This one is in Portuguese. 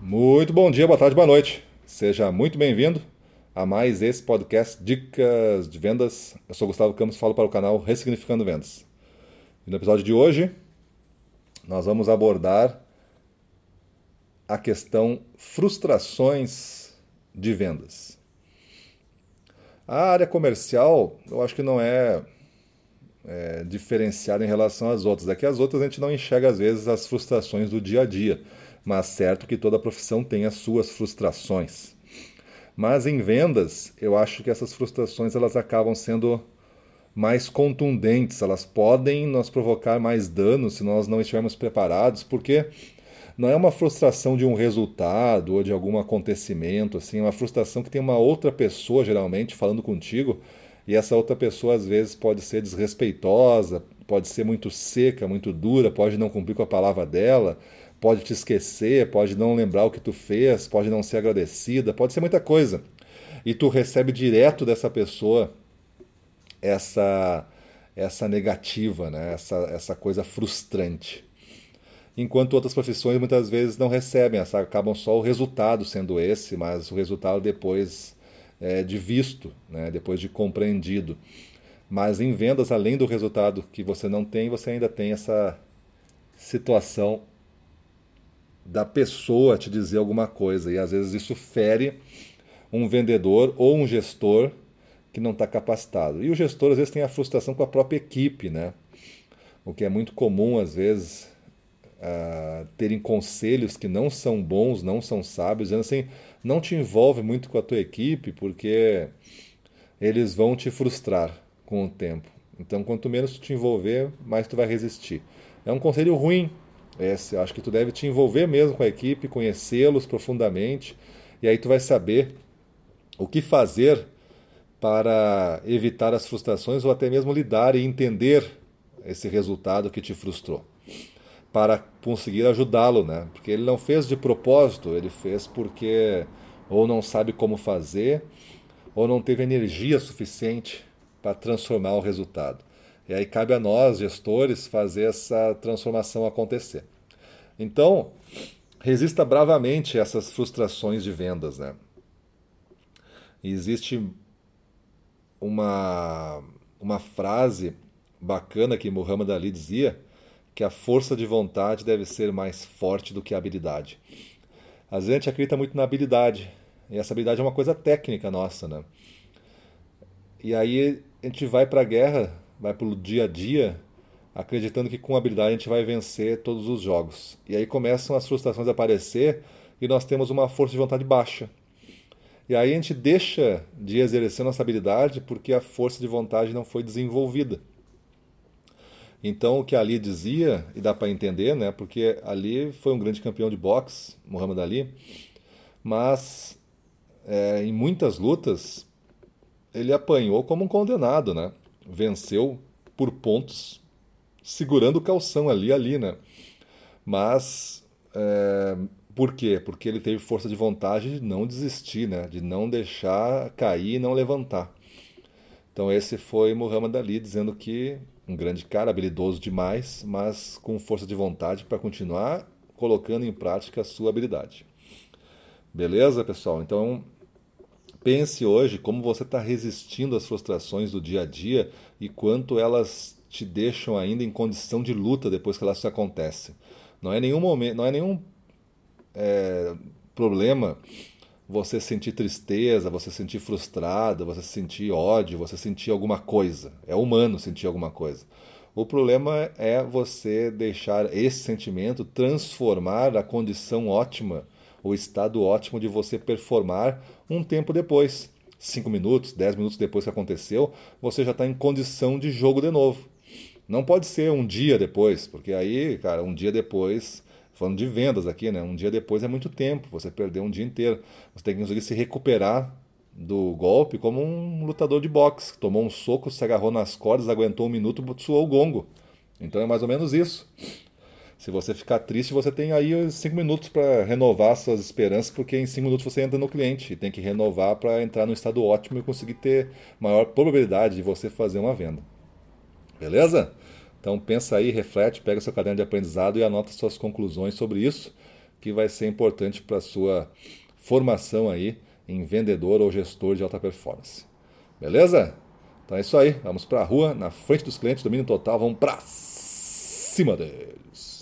Muito bom dia, boa tarde, boa noite. Seja muito bem-vindo a mais esse podcast Dicas de Vendas. Eu sou Gustavo Campos, falo para o canal Ressignificando Vendas. E no episódio de hoje, nós vamos abordar a questão frustrações de vendas. A área comercial, eu acho que não é, é diferenciada em relação às outras. É que as outras a gente não enxerga às vezes as frustrações do dia a dia mas certo que toda profissão tem as suas frustrações. Mas em vendas, eu acho que essas frustrações elas acabam sendo mais contundentes, elas podem nos provocar mais danos se nós não estivermos preparados, porque não é uma frustração de um resultado ou de algum acontecimento, assim, é uma frustração que tem uma outra pessoa geralmente falando contigo, e essa outra pessoa às vezes pode ser desrespeitosa, pode ser muito seca, muito dura, pode não cumprir com a palavra dela, pode te esquecer, pode não lembrar o que tu fez, pode não ser agradecida, pode ser muita coisa. E tu recebe direto dessa pessoa essa essa negativa, né? essa, essa coisa frustrante. Enquanto outras profissões muitas vezes não recebem, acabam só o resultado sendo esse, mas o resultado depois é, de visto, né? depois de compreendido. Mas em vendas, além do resultado que você não tem, você ainda tem essa situação da pessoa te dizer alguma coisa. E às vezes isso fere um vendedor ou um gestor que não está capacitado. E o gestor às vezes tem a frustração com a própria equipe, né? O que é muito comum às vezes uh, terem conselhos que não são bons, não são sábios, dizendo assim, não te envolve muito com a tua equipe porque eles vão te frustrar com o tempo. Então, quanto menos tu te envolver, mais tu vai resistir. É um conselho ruim, esse, acho que tu deve te envolver mesmo com a equipe, conhecê-los profundamente, e aí tu vai saber o que fazer para evitar as frustrações ou até mesmo lidar e entender esse resultado que te frustrou. Para conseguir ajudá-lo, né? Porque ele não fez de propósito, ele fez porque ou não sabe como fazer, ou não teve energia suficiente para transformar o resultado. E aí cabe a nós, gestores, fazer essa transformação acontecer. Então, resista bravamente a essas frustrações de vendas, né? Existe uma, uma frase bacana que Muhammad Ali dizia, que a força de vontade deve ser mais forte do que a habilidade. Às vezes a gente acredita muito na habilidade, e essa habilidade é uma coisa técnica nossa, né? E aí a gente vai para a guerra vai pelo dia a dia acreditando que com habilidade a gente vai vencer todos os jogos. E aí começam as frustrações a aparecer e nós temos uma força de vontade baixa. E aí a gente deixa de exercer nossa habilidade porque a força de vontade não foi desenvolvida. Então o que Ali dizia, e dá para entender, né, porque Ali foi um grande campeão de boxe, Muhammad Ali, mas é, em muitas lutas ele apanhou como um condenado, né? Venceu por pontos, segurando o calção ali, ali, né? Mas é, por quê? Porque ele teve força de vontade de não desistir, né? De não deixar cair e não levantar. Então esse foi Muhammad Ali dizendo que um grande cara, habilidoso demais, mas com força de vontade para continuar colocando em prática a sua habilidade. Beleza, pessoal? Então Pense hoje como você está resistindo às frustrações do dia a dia e quanto elas te deixam ainda em condição de luta depois que elas acontecem. Não é nenhum momento, não é nenhum é, problema você sentir tristeza, você sentir frustrado, você sentir ódio, você sentir alguma coisa. É humano sentir alguma coisa. O problema é você deixar esse sentimento transformar a condição ótima o estado ótimo de você performar um tempo depois. Cinco minutos, dez minutos depois que aconteceu, você já está em condição de jogo de novo. Não pode ser um dia depois, porque aí, cara, um dia depois, falando de vendas aqui, né? Um dia depois é muito tempo, você perdeu um dia inteiro. Você tem que conseguir se recuperar do golpe como um lutador de boxe. Tomou um soco, se agarrou nas cordas, aguentou um minuto, suou o gongo. Então é mais ou menos isso. Se você ficar triste, você tem aí cinco minutos para renovar suas esperanças, porque em cinco minutos você entra no cliente e tem que renovar para entrar no estado ótimo e conseguir ter maior probabilidade de você fazer uma venda. Beleza? Então pensa aí, reflete, pega seu caderno de aprendizado e anota suas conclusões sobre isso. que vai ser importante para sua formação aí em vendedor ou gestor de alta performance. Beleza? Então é isso aí. Vamos para a rua, na frente dos clientes, domínio total. Vamos para cima deles.